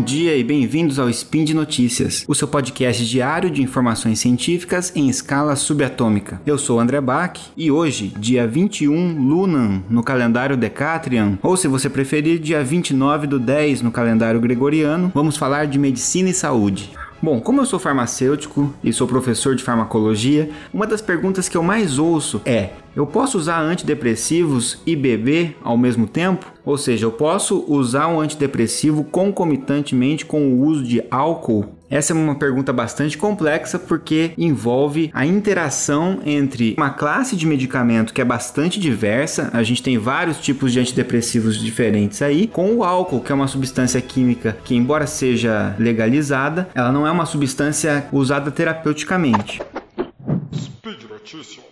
Bom dia e bem-vindos ao Spin de Notícias, o seu podcast diário de informações científicas em escala subatômica. Eu sou André Bach e hoje, dia 21 Lunan no calendário Decatrian, ou se você preferir, dia 29 do 10 no calendário gregoriano, vamos falar de medicina e saúde. Bom, como eu sou farmacêutico e sou professor de farmacologia, uma das perguntas que eu mais ouço é: eu posso usar antidepressivos e beber ao mesmo tempo? Ou seja, eu posso usar um antidepressivo concomitantemente com o uso de álcool? Essa é uma pergunta bastante complexa porque envolve a interação entre uma classe de medicamento que é bastante diversa, a gente tem vários tipos de antidepressivos diferentes aí, com o álcool, que é uma substância química que, embora seja legalizada, ela não é uma substância usada terapeuticamente. Speed Notícias.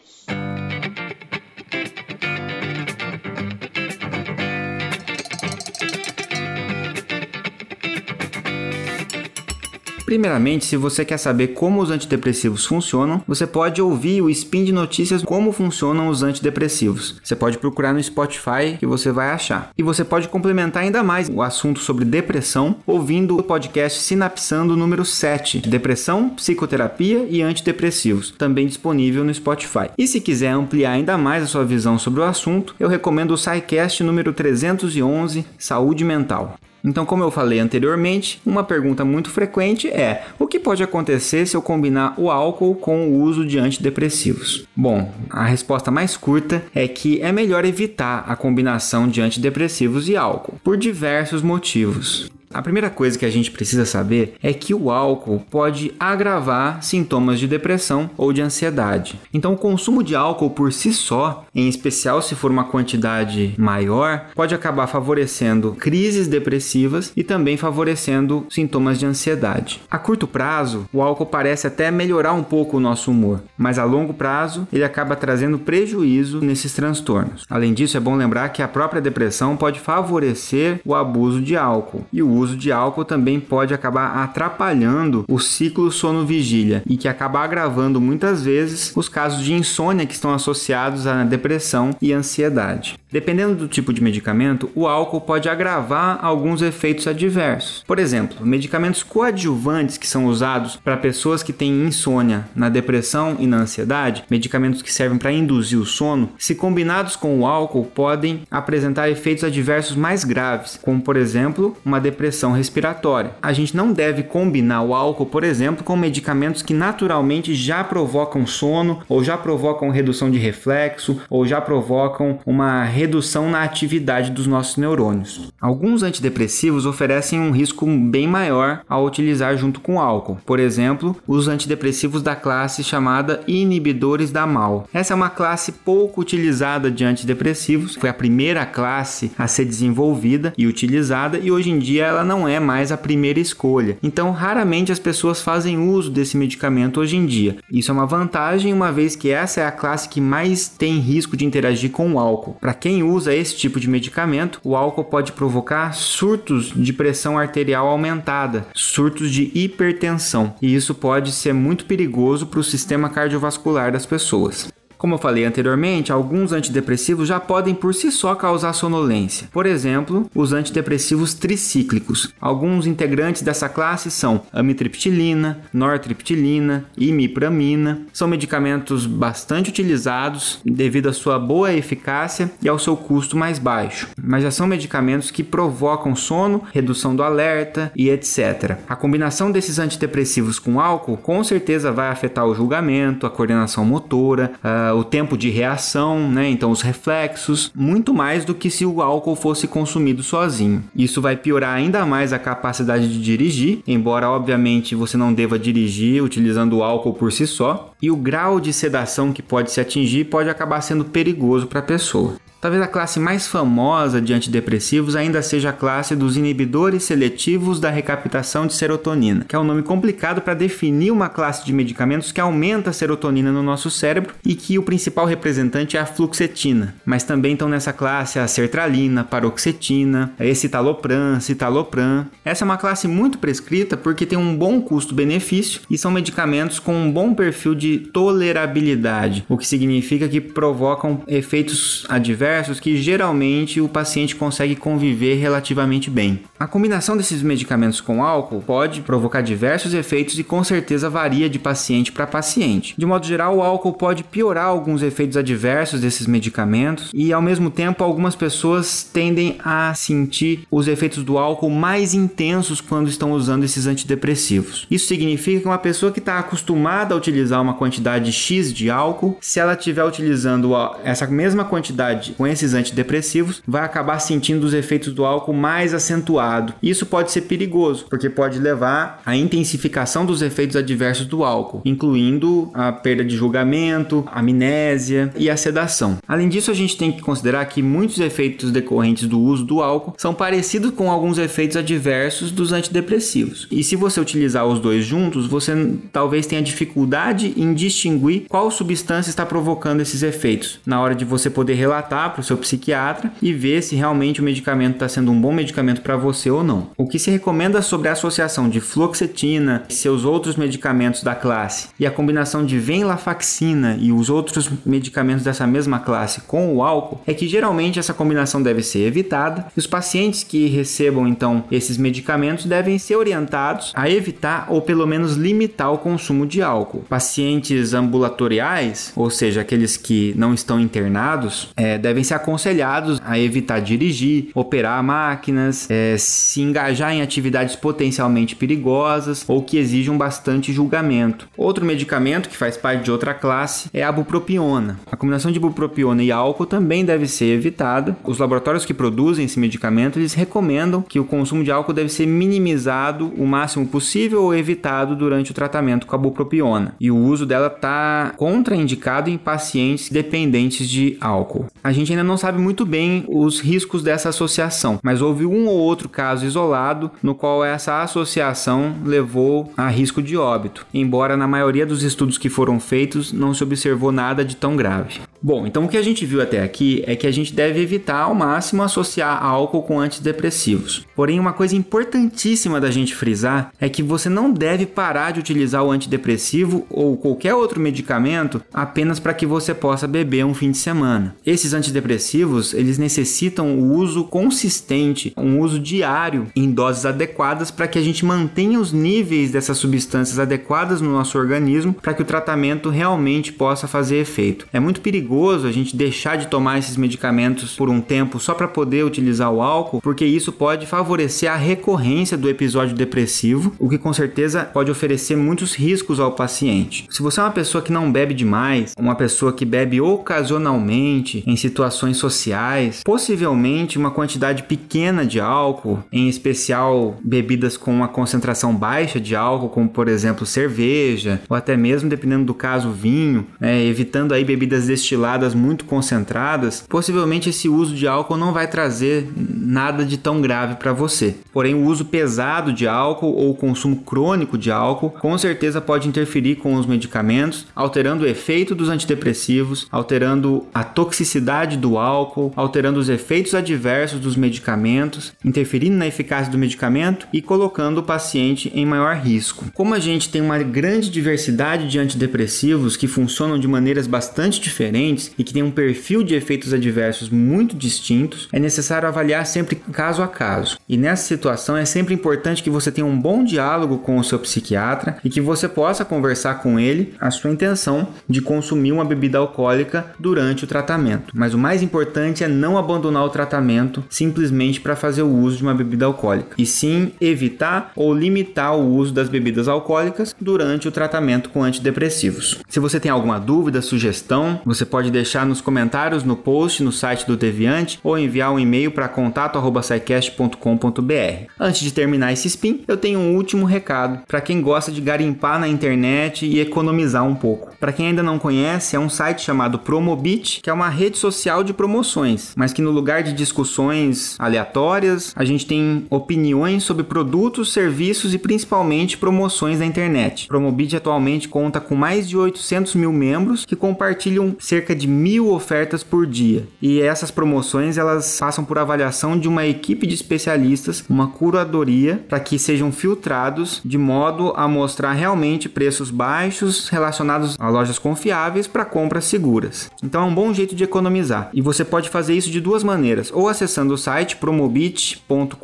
Primeiramente, se você quer saber como os antidepressivos funcionam, você pode ouvir o Spin de Notícias como funcionam os antidepressivos. Você pode procurar no Spotify que você vai achar. E você pode complementar ainda mais o assunto sobre depressão ouvindo o podcast Sinapsando número 7, Depressão, Psicoterapia e Antidepressivos, também disponível no Spotify. E se quiser ampliar ainda mais a sua visão sobre o assunto, eu recomendo o SciCast número 311, Saúde Mental. Então, como eu falei anteriormente, uma pergunta muito frequente é: o que pode acontecer se eu combinar o álcool com o uso de antidepressivos? Bom, a resposta mais curta é que é melhor evitar a combinação de antidepressivos e álcool, por diversos motivos. A primeira coisa que a gente precisa saber é que o álcool pode agravar sintomas de depressão ou de ansiedade. Então, o consumo de álcool por si só, em especial se for uma quantidade maior, pode acabar favorecendo crises depressivas e também favorecendo sintomas de ansiedade. A curto prazo, o álcool parece até melhorar um pouco o nosso humor, mas a longo prazo ele acaba trazendo prejuízo nesses transtornos. Além disso, é bom lembrar que a própria depressão pode favorecer o abuso de álcool e o uso de álcool também pode acabar atrapalhando o ciclo sono-vigília e que acaba agravando muitas vezes os casos de insônia que estão associados à depressão e ansiedade. Dependendo do tipo de medicamento, o álcool pode agravar alguns efeitos adversos. Por exemplo, medicamentos coadjuvantes que são usados para pessoas que têm insônia, na depressão e na ansiedade, medicamentos que servem para induzir o sono, se combinados com o álcool, podem apresentar efeitos adversos mais graves, como por exemplo, uma depressão respiratória. A gente não deve combinar o álcool, por exemplo, com medicamentos que naturalmente já provocam sono ou já provocam redução de reflexo ou já provocam uma redução na atividade dos nossos neurônios. Alguns antidepressivos oferecem um risco bem maior ao utilizar junto com álcool. Por exemplo, os antidepressivos da classe chamada inibidores da MAL. Essa é uma classe pouco utilizada de antidepressivos, foi a primeira classe a ser desenvolvida e utilizada e hoje em dia ela não é mais a primeira escolha. Então, raramente as pessoas fazem uso desse medicamento hoje em dia. Isso é uma vantagem, uma vez que essa é a classe que mais tem risco de interagir com o álcool. Para usa esse tipo de medicamento, o álcool pode provocar surtos de pressão arterial aumentada, surtos de hipertensão, e isso pode ser muito perigoso para o sistema cardiovascular das pessoas. Como eu falei anteriormente, alguns antidepressivos já podem por si só causar sonolência. Por exemplo, os antidepressivos tricíclicos. Alguns integrantes dessa classe são amitriptilina, nortriptilina, imipramina. São medicamentos bastante utilizados devido à sua boa eficácia e ao seu custo mais baixo. Mas já são medicamentos que provocam sono, redução do alerta e etc. A combinação desses antidepressivos com álcool com certeza vai afetar o julgamento, a coordenação motora, a o tempo de reação, né? Então os reflexos, muito mais do que se o álcool fosse consumido sozinho. Isso vai piorar ainda mais a capacidade de dirigir, embora obviamente você não deva dirigir utilizando o álcool por si só, e o grau de sedação que pode se atingir pode acabar sendo perigoso para a pessoa. Talvez a classe mais famosa de antidepressivos ainda seja a classe dos inibidores seletivos da recaptação de serotonina, que é um nome complicado para definir uma classe de medicamentos que aumenta a serotonina no nosso cérebro e que o principal representante é a fluoxetina. Mas também estão nessa classe a sertralina, paroxetina, escitalopram, citalopram. Essa é uma classe muito prescrita porque tem um bom custo-benefício e são medicamentos com um bom perfil de tolerabilidade, o que significa que provocam efeitos adversos adversos que geralmente o paciente consegue conviver relativamente bem. A combinação desses medicamentos com álcool pode provocar diversos efeitos e com certeza varia de paciente para paciente. De modo geral, o álcool pode piorar alguns efeitos adversos desses medicamentos e ao mesmo tempo algumas pessoas tendem a sentir os efeitos do álcool mais intensos quando estão usando esses antidepressivos. Isso significa que uma pessoa que está acostumada a utilizar uma quantidade X de álcool, se ela estiver utilizando essa mesma quantidade com esses antidepressivos, vai acabar sentindo os efeitos do álcool mais acentuado. Isso pode ser perigoso, porque pode levar à intensificação dos efeitos adversos do álcool, incluindo a perda de julgamento, amnésia e a sedação. Além disso, a gente tem que considerar que muitos efeitos decorrentes do uso do álcool são parecidos com alguns efeitos adversos dos antidepressivos. E se você utilizar os dois juntos, você talvez tenha dificuldade em distinguir qual substância está provocando esses efeitos, na hora de você poder relatar para o seu psiquiatra e ver se realmente o medicamento está sendo um bom medicamento para você ou não. O que se recomenda sobre a associação de fluoxetina e seus outros medicamentos da classe e a combinação de venlafaxina e os outros medicamentos dessa mesma classe com o álcool é que geralmente essa combinação deve ser evitada e os pacientes que recebam então esses medicamentos devem ser orientados a evitar ou pelo menos limitar o consumo de álcool. Pacientes ambulatoriais, ou seja, aqueles que não estão internados, é, devem ser aconselhados a evitar dirigir, operar máquinas, é, se engajar em atividades potencialmente perigosas ou que exijam bastante julgamento. Outro medicamento que faz parte de outra classe é a bupropiona. A combinação de bupropiona e álcool também deve ser evitada. Os laboratórios que produzem esse medicamento eles recomendam que o consumo de álcool deve ser minimizado o máximo possível ou evitado durante o tratamento com a bupropiona. E o uso dela está contraindicado em pacientes dependentes de álcool. A gente ainda não sabe muito bem os riscos dessa associação, mas houve um ou outro caso isolado no qual essa associação levou a risco de óbito, embora na maioria dos estudos que foram feitos não se observou nada de tão grave. Bom, então o que a gente viu até aqui é que a gente deve evitar ao máximo associar álcool com antidepressivos. Porém, uma coisa importantíssima da gente frisar é que você não deve parar de utilizar o antidepressivo ou qualquer outro medicamento apenas para que você possa beber um fim de semana. Esses antidepressivos, eles necessitam o uso consistente, um uso diário em doses adequadas para que a gente mantenha os níveis dessas substâncias adequadas no nosso organismo para que o tratamento realmente possa fazer efeito. É muito perigoso a gente deixar de tomar esses medicamentos por um tempo só para poder utilizar o álcool, porque isso pode favorecer a recorrência do episódio depressivo, o que com certeza pode oferecer muitos riscos ao paciente. Se você é uma pessoa que não bebe demais, uma pessoa que bebe ocasionalmente em situações sociais, possivelmente uma quantidade pequena de álcool, em especial bebidas com uma concentração baixa de álcool, como por exemplo cerveja, ou até mesmo, dependendo do caso, vinho, né, evitando aí bebidas destiladas muito concentradas, possivelmente esse uso de álcool não vai trazer nada de tão grave para você. Porém, o uso pesado de álcool ou o consumo crônico de álcool com certeza pode interferir com os medicamentos, alterando o efeito dos antidepressivos, alterando a toxicidade do álcool, alterando os efeitos adversos dos medicamentos, interferindo na eficácia do medicamento e colocando o paciente em maior risco. Como a gente tem uma grande diversidade de antidepressivos que funcionam de maneiras bastante diferentes e que têm um perfil de efeitos adversos muito distintos, é necessário avaliar sempre caso a caso. E nessa situação é sempre importante que você tenha um bom diálogo com o seu psiquiatra e que você possa conversar com ele a sua intenção de consumir uma bebida alcoólica durante o tratamento. Mas o mais importante é não abandonar o tratamento simplesmente para fazer o uso de uma bebida alcoólica, e sim evitar ou limitar o uso das bebidas alcoólicas durante o tratamento com antidepressivos. Se você tem alguma dúvida, sugestão, você pode deixar nos comentários no post no site do Deviante ou enviar um e-mail para contato@saicast.com.br. Antes de terminar esse spin, eu tenho um último recado para quem gosta de garimpar na internet e economizar um pouco. Para quem ainda não conhece, é um site chamado Promobit, que é uma rede social de promoções, mas que no lugar de discussões aleatórias, a gente tem opiniões sobre produtos, serviços e principalmente promoções na internet. Promobit atualmente conta com mais de 800 mil membros que compartilham cerca cerca de mil ofertas por dia. E essas promoções elas passam por avaliação de uma equipe de especialistas, uma curadoria, para que sejam filtrados de modo a mostrar realmente preços baixos relacionados a lojas confiáveis para compras seguras. Então é um bom jeito de economizar. E você pode fazer isso de duas maneiras: ou acessando o site promobit.com.br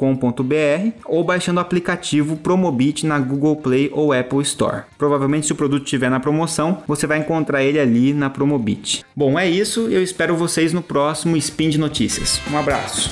ou baixando o aplicativo Promobit na Google Play ou Apple Store. Provavelmente, se o produto estiver na promoção, você vai encontrar ele ali na Promobit. Bom, é isso. Eu espero vocês no próximo Spin de Notícias. Um abraço.